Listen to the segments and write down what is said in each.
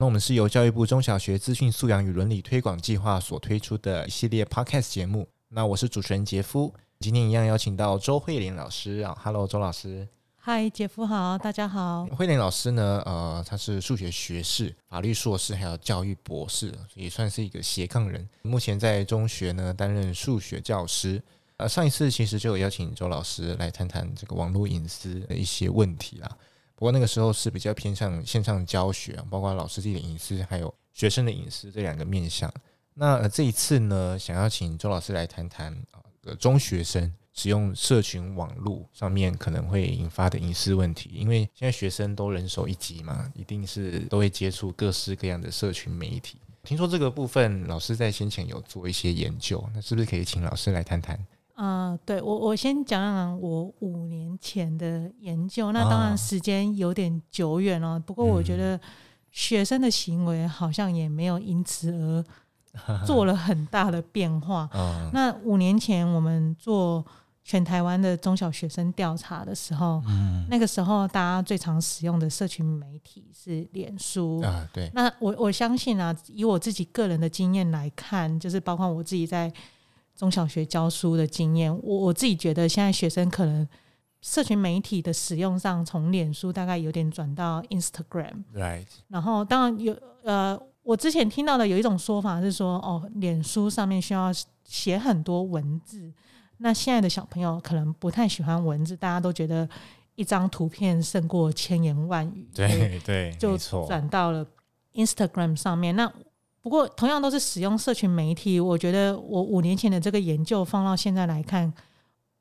那我们是由教育部中小学资讯素养与伦理推广计划所推出的一系列 Podcast 节目。那我是主持人杰夫，今天一样邀请到周慧玲老师啊，Hello，周老师。嗨，杰夫好，大家好。慧玲老师呢，呃，她是数学学士、法律硕士，还有教育博士，也算是一个斜杠人。目前在中学呢担任数学教师。呃，上一次其实就有邀请周老师来谈谈这个网络隐私的一些问题啦。不过那个时候是比较偏向线上教学，包括老师自己的隐私，还有学生的隐私这两个面向。那、这一次呢，想要请周老师来谈谈啊，呃，中学生。使用社群网络上面可能会引发的隐私问题，因为现在学生都人手一机嘛，一定是都会接触各式各样的社群媒体。听说这个部分老师在先前有做一些研究，那是不是可以请老师来谈谈？啊、呃，对，我我先讲讲我五年前的研究，那当然时间有点久远了，不过我觉得学生的行为好像也没有因此而做了很大的变化。那五年前我们做。全台湾的中小学生调查的时候，嗯，那个时候大家最常使用的社群媒体是脸书啊，对。那我我相信啊，以我自己个人的经验来看，就是包括我自己在中小学教书的经验，我我自己觉得现在学生可能社群媒体的使用上，从脸书大概有点转到 Instagram，right。然后当然有呃，我之前听到的有一种说法是说，哦，脸书上面需要写很多文字。那现在的小朋友可能不太喜欢文字，大家都觉得一张图片胜过千言万语。对对，就转到了 Instagram 上面。那不过同样都是使用社群媒体，我觉得我五年前的这个研究放到现在来看，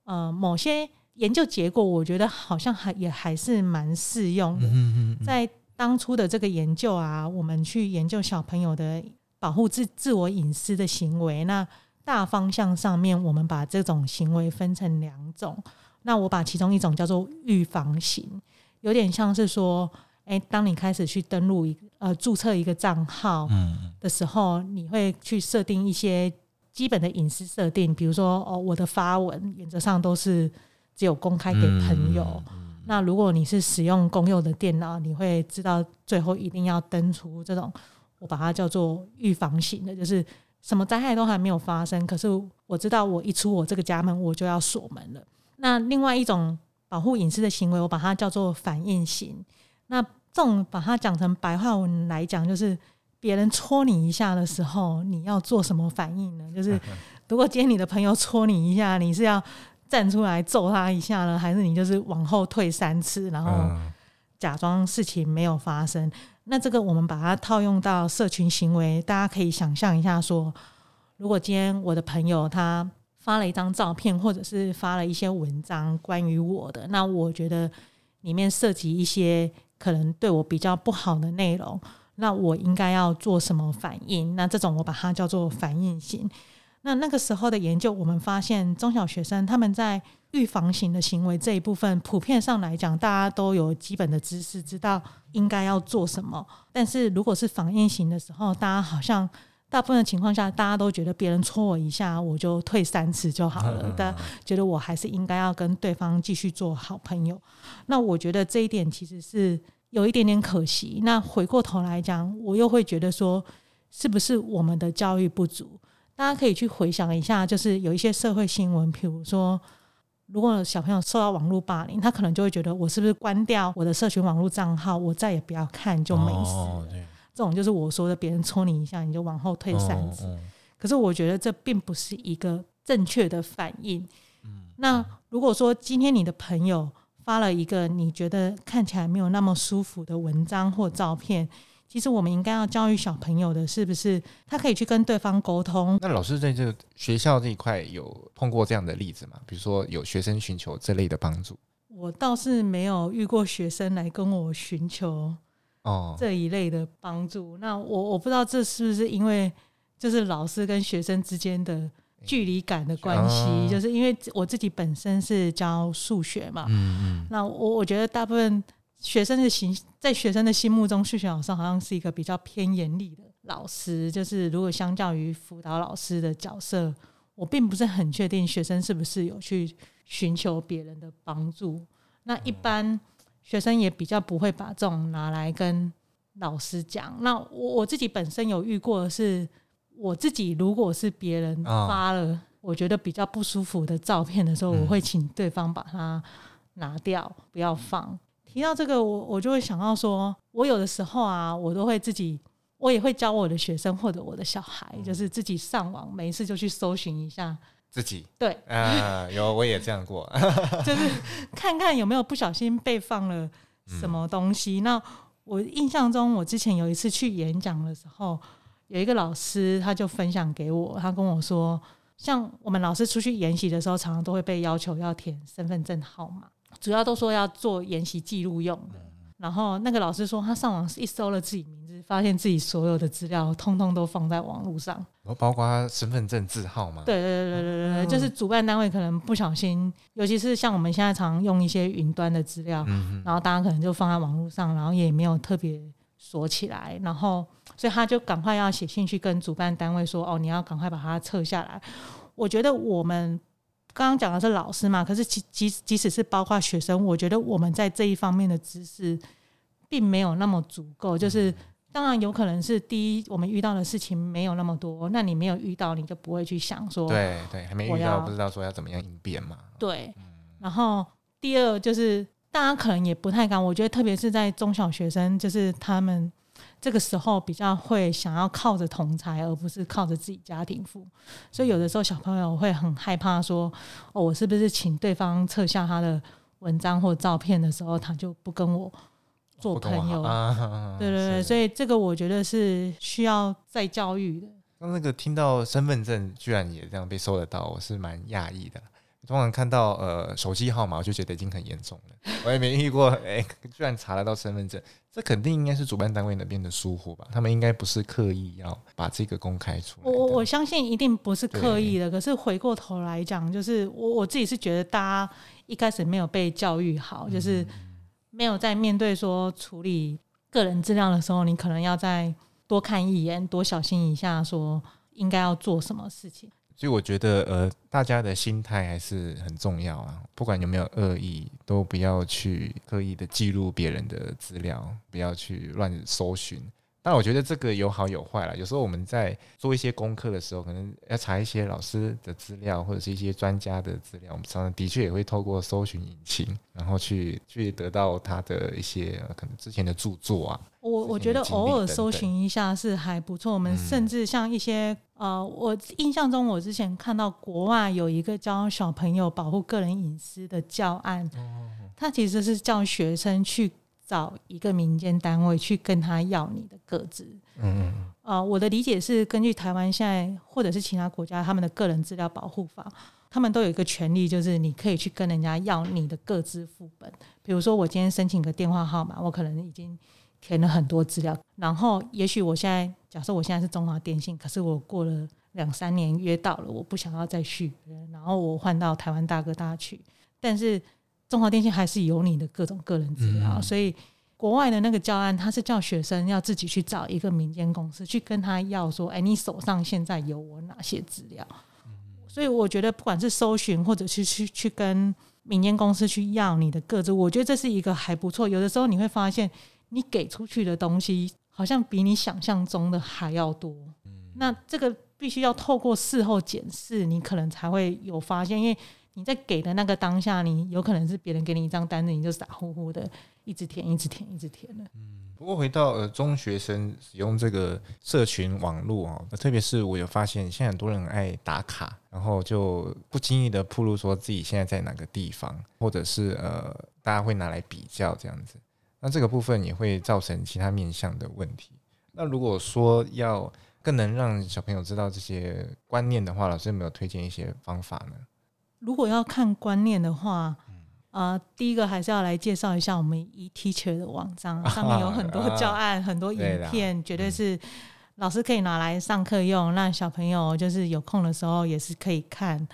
呃，某些研究结果我觉得好像还也还是蛮适用的。在当初的这个研究啊，我们去研究小朋友的保护自自我隐私的行为，那。大方向上面，我们把这种行为分成两种。那我把其中一种叫做预防型，有点像是说，诶，当你开始去登录一呃注册一个账号的时候，你会去设定一些基本的隐私设定，比如说哦，我的发文原则上都是只有公开给朋友。那如果你是使用公用的电脑，你会知道最后一定要登出这种，我把它叫做预防型的，就是。什么灾害都还没有发生，可是我知道我一出我这个家门，我就要锁门了。那另外一种保护隐私的行为，我把它叫做反应型。那这种把它讲成白话文来讲，就是别人戳你一下的时候，你要做什么反应呢？就是如果今天你的朋友戳你一下，你是要站出来揍他一下呢，还是你就是往后退三次，然后假装事情没有发生？那这个我们把它套用到社群行为，大家可以想象一下说，说如果今天我的朋友他发了一张照片，或者是发了一些文章关于我的，那我觉得里面涉及一些可能对我比较不好的内容，那我应该要做什么反应？那这种我把它叫做反应型。那那个时候的研究，我们发现中小学生他们在预防型的行为这一部分，普遍上来讲，大家都有基本的知识，知道应该要做什么。但是如果是反应型的时候，大家好像大部分的情况下，大家都觉得别人戳我一下，我就退三次就好了。但觉得我还是应该要跟对方继续做好朋友。那我觉得这一点其实是有一点点可惜。那回过头来讲，我又会觉得说，是不是我们的教育不足？大家可以去回想一下，就是有一些社会新闻，比如说，如果小朋友受到网络霸凌，他可能就会觉得，我是不是关掉我的社群网络账号，我再也不要看就没事。哦，对。这种就是我说的，别人戳你一下，你就往后退三次。哦，可是我觉得这并不是一个正确的反应。嗯。那如果说今天你的朋友发了一个你觉得看起来没有那么舒服的文章或照片，其实我们应该要教育小朋友的，是不是他可以去跟对方沟通？那老师在这个学校这一块有碰过这样的例子吗？比如说有学生寻求这类的帮助？我倒是没有遇过学生来跟我寻求哦。这一类的帮助。哦、那我我不知道这是不是因为就是老师跟学生之间的距离感的关系，就是因为我自己本身是教数学嘛，嗯嗯，那我我觉得大部分学生的心，在学生的心目中，数学老师好像是一个比较偏严厉的老师，就是如果相较于辅导老师的角色，我并不是很确定学生是不是有去寻求别人的帮助。那一般学生也比较不会把这种拿来跟老师讲。那我我自己本身有遇过的是。我自己如果是别人发了我觉得比较不舒服的照片的时候，我会请对方把它拿掉，不要放。提到这个，我我就会想到说，我有的时候啊，我都会自己，我也会教我的学生或者我的小孩，就是自己上网，没事就去搜寻一下自己。对啊，有我也这样过，就是看看有没有不小心被放了什么东西。那我印象中，我之前有一次去演讲的时候。有一个老师，他就分享给我，他跟我说，像我们老师出去研习的时候，常常都会被要求要填身份证号码，主要都说要做研习记录用的。然后那个老师说，他上网一搜了自己名字，发现自己所有的资料通通都放在网络上，包括身份证字号嘛？对对对对对对，就是主办单位可能不小心，尤其是像我们现在常用一些云端的资料，然后大家可能就放在网络上，然后也没有特别锁起来，然后。所以他就赶快要写信去跟主办单位说：“哦，你要赶快把它撤下来。”我觉得我们刚刚讲的是老师嘛，可是即即即使是包括学生，我觉得我们在这一方面的知识并没有那么足够。就是当然有可能是第一，我们遇到的事情没有那么多，那你没有遇到，你就不会去想说，对对，还没遇到，不知道说要怎么样应变嘛。对，然后第二就是大家可能也不太敢，我觉得特别是在中小学生，就是他们。这个时候比较会想要靠着同才，而不是靠着自己家庭付，所以有的时候小朋友会很害怕说：“哦，我是不是请对方撤下他的文章或照片的时候，他就不跟我做朋友？” 对对对，所以这个我觉得是需要再教育的。那那个听到身份证居然也这样被收得到，我是蛮讶异的。通常看到呃手机号码，我就觉得已经很严重了。我也没遇过，哎、欸，居然查得到身份证，这肯定应该是主办单位那边的疏忽吧？他们应该不是刻意要把这个公开出来。我我相信一定不是刻意的。可是回过头来讲，就是我我自己是觉得大家一开始没有被教育好，就是没有在面对说处理个人资料的时候，你可能要再多看一眼，多小心一下，说应该要做什么事情。所以我觉得，呃，大家的心态还是很重要啊。不管有没有恶意，都不要去刻意的记录别人的资料，不要去乱搜寻。但我觉得这个有好有坏啦。有时候我们在做一些功课的时候，可能要查一些老师的资料或者是一些专家的资料。我们常常的确也会透过搜寻引擎，然后去去得到他的一些可能之前的著作啊。我我觉得偶尔搜寻一下是还不错。我们甚至像一些呃，我印象中我之前看到国外有一个教小朋友保护个人隐私的教案，他其实是叫学生去。找一个民间单位去跟他要你的个资。嗯，呃，我的理解是，根据台湾现在或者是其他国家他们的个人资料保护法，他们都有一个权利，就是你可以去跟人家要你的个资副本。比如说，我今天申请个电话号码，我可能已经填了很多资料，然后也许我现在假设我现在是中华电信，可是我过了两三年约到了，我不想要再续约，然后我换到台湾大哥大去，但是。中华电信还是有你的各种个人资料，所以国外的那个教案，他是叫学生要自己去找一个民间公司去跟他要说，哎，你手上现在有我哪些资料？所以我觉得，不管是搜寻或者是去去跟民间公司去要你的个资，我觉得这是一个还不错。有的时候你会发现，你给出去的东西好像比你想象中的还要多。嗯那这个必须要透过事后检视，你可能才会有发现，因为。你在给的那个当下，你有可能是别人给你一张单子，你就傻乎乎的一直填，一直填，一直填的。嗯，不过回到呃中学生使用这个社群网络啊，特别是我有发现，现在很多人爱打卡，然后就不经意的暴露说自己现在在哪个地方，或者是呃大家会拿来比较这样子，那这个部分也会造成其他面向的问题。那如果说要更能让小朋友知道这些观念的话，老师有没有推荐一些方法呢？如果要看观念的话，呃，第一个还是要来介绍一下我们 eTeacher 的网站，上面有很多教案、很多影片，绝对是老师可以拿来上课用，那小朋友就是有空的时候也是可以看。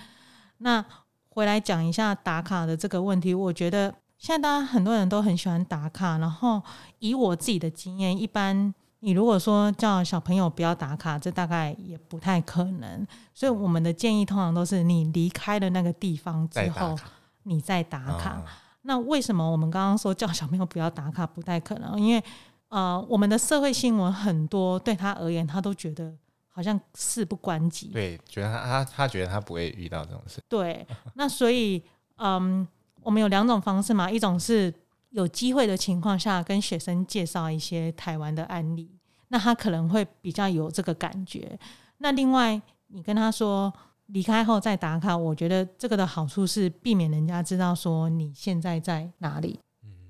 那回来讲一下打卡的这个问题，我觉得现在大家很多人都很喜欢打卡，然后以我自己的经验，一般你如果说叫小朋友不要打卡，这大概也不太可能。所以我们的建议通常都是你离开了那个地方之后，你再打卡。那为什么我们刚刚说叫小朋友不要打卡不太可能？因为呃，我们的社会新闻很多，对他而言，他都觉得。好像事不关己，对，觉得他他他觉得他不会遇到这种事。对，那所以，嗯，我们有两种方式嘛，一种是有机会的情况下跟学生介绍一些台湾的案例，那他可能会比较有这个感觉。那另外，你跟他说离开后再打卡，我觉得这个的好处是避免人家知道说你现在在哪里。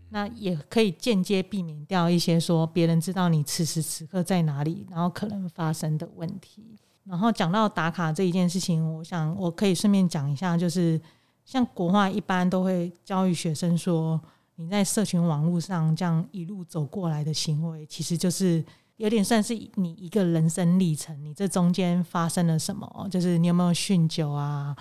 那也可以间接避免掉一些说别人知道你此时此刻在哪里，然后可能发生的问题。然后讲到打卡这一件事情，我想我可以顺便讲一下，就是像国画一般都会教育学生说，你在社群网络上这样一路走过来的行为，其实就是有点算是你一个人生历程。你这中间发生了什么？就是你有没有酗酒啊？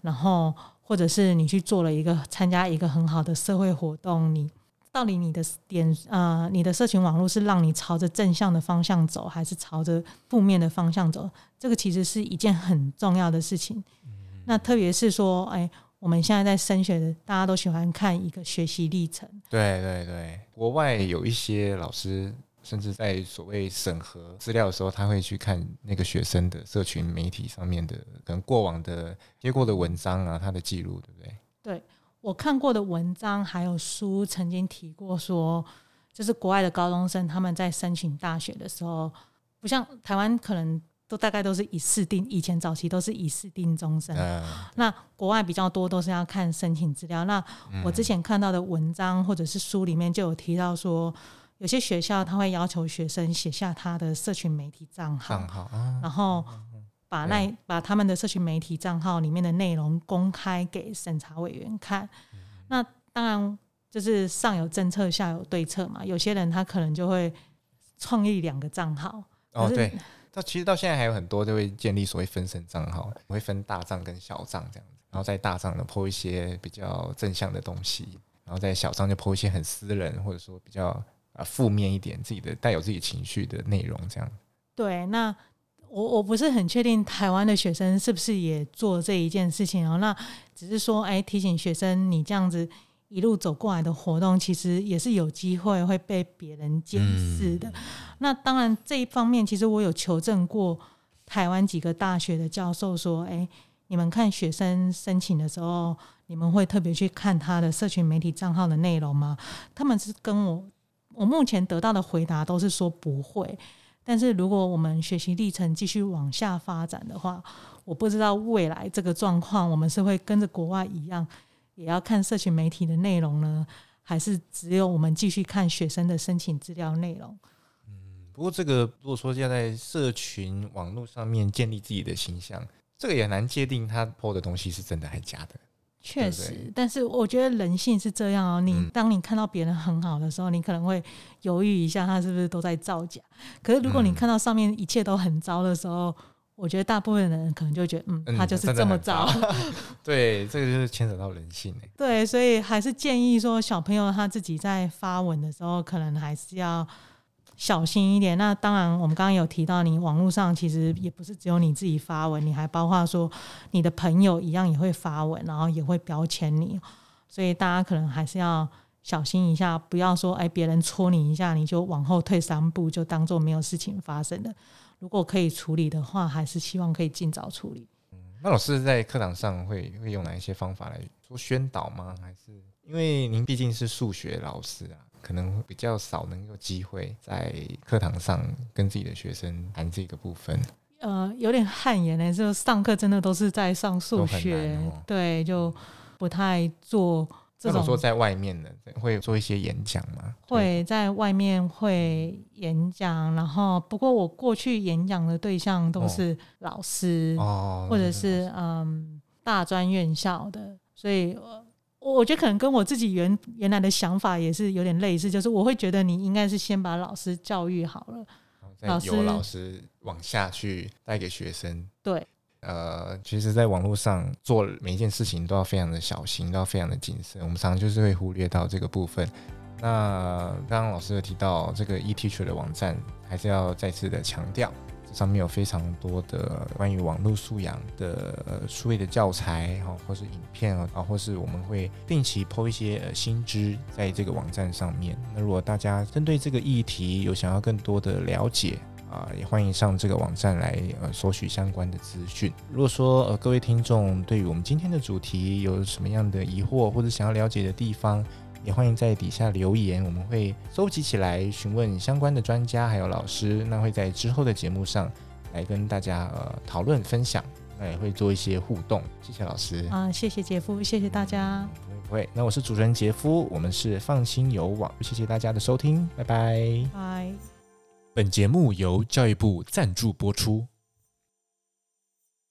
然后或者是你去做了一个参加一个很好的社会活动，你。到底你的点呃，你的社群网络是让你朝着正向的方向走，还是朝着负面的方向走？这个其实是一件很重要的事情。那特别是说，哎，我们现在在升学的，大家都喜欢看一个学习历程。对对对，国外有一些老师，甚至在所谓审核资料的时候，他会去看那个学生的社群媒体上面的可能过往的接过的文章啊，他的记录，对不对？对。我看过的文章还有书曾经提过说，就是国外的高中生他们在申请大学的时候，不像台湾可能都大概都是以试定，以前早期都是以试定终身。那国外比较多都是要看申请资料。那我之前看到的文章或者是书里面就有提到说，有些学校他会要求学生写下他的社群媒体账号，然后。把那把他们的社群媒体账号里面的内容公开给审查委员看，那当然就是上有政策下有对策嘛。有些人他可能就会创立两个账号。哦，对，到其实到现在还有很多都会建立所谓分身账号，我会分大账跟小账这样子。然后在大账呢 po 一些比较正向的东西，然后在小账就 po 一些很私人或者说比较啊负面一点自己的带有自己情绪的内容这样。对，那。我我不是很确定台湾的学生是不是也做这一件事情哦。那只是说，哎，提醒学生，你这样子一路走过来的活动，其实也是有机会会被别人监视的。那当然这一方面，其实我有求证过台湾几个大学的教授说，哎，你们看学生申请的时候，你们会特别去看他的社群媒体账号的内容吗？他们是跟我我目前得到的回答都是说不会。但是如果我们学习历程继续往下发展的话，我不知道未来这个状况，我们是会跟着国外一样，也要看社群媒体的内容呢，还是只有我们继续看学生的申请资料内容？嗯，不过这个如果说要在社群网络上面建立自己的形象，这个也难界定他 po 的东西是真的还是假的。确实，但是我觉得人性是这样哦。你当你看到别人很好的时候，你可能会犹豫一下，他是不是都在造假？可是如果你看到上面一切都很糟的时候，我觉得大部分人可能就觉得，嗯，他就是这么糟。对，这个就是牵扯到人性。对，所以还是建议说，小朋友他自己在发文的时候，可能还是要。小心一点。那当然，我们刚刚有提到，你网络上其实也不是只有你自己发文，你还包括说你的朋友一样也会发文，然后也会标签你。所以大家可能还是要小心一下，不要说哎，别人戳你一下，你就往后退三步，就当做没有事情发生的。如果可以处理的话，还是希望可以尽早处理。嗯，那老师在课堂上会会用哪一些方法来做宣导吗？还是因为您毕竟是数学老师啊？可能比较少能有机会在课堂上跟自己的学生谈这个部分。呃，有点汗颜呢，就上课真的都是在上数学，哦、对，就不太做这种。说在外面的会做一些演讲吗？会在外面会演讲，然后不过我过去演讲的对象都是老师，哦，或者是嗯大专院校的，所以。我我觉得可能跟我自己原原来的想法也是有点类似，就是我会觉得你应该是先把老师教育好了，再由老师往下去带给学生。对，呃，其实，在网络上做每一件事情都要非常的小心，都要非常的谨慎。我们常常就是会忽略到这个部分。那刚刚老师有提到这个 eTeacher 的网站，还是要再次的强调。上面有非常多的关于网络素养的数位的教材哈，或是影片啊，或是我们会定期 po 一些呃新知在这个网站上面。那如果大家针对这个议题有想要更多的了解啊，也欢迎上这个网站来呃索取相关的资讯。如果说呃各位听众对于我们今天的主题有什么样的疑惑或者想要了解的地方，也欢迎在底下留言，我们会搜集起来询问相关的专家还有老师，那会在之后的节目上来跟大家呃讨论分享，那也会做一些互动。谢谢老师啊，谢谢杰夫，谢谢大家。不会不会，那我是主持人杰夫，我们是放心有网，谢谢大家的收听，拜拜。拜。本节目由教育部赞助播出。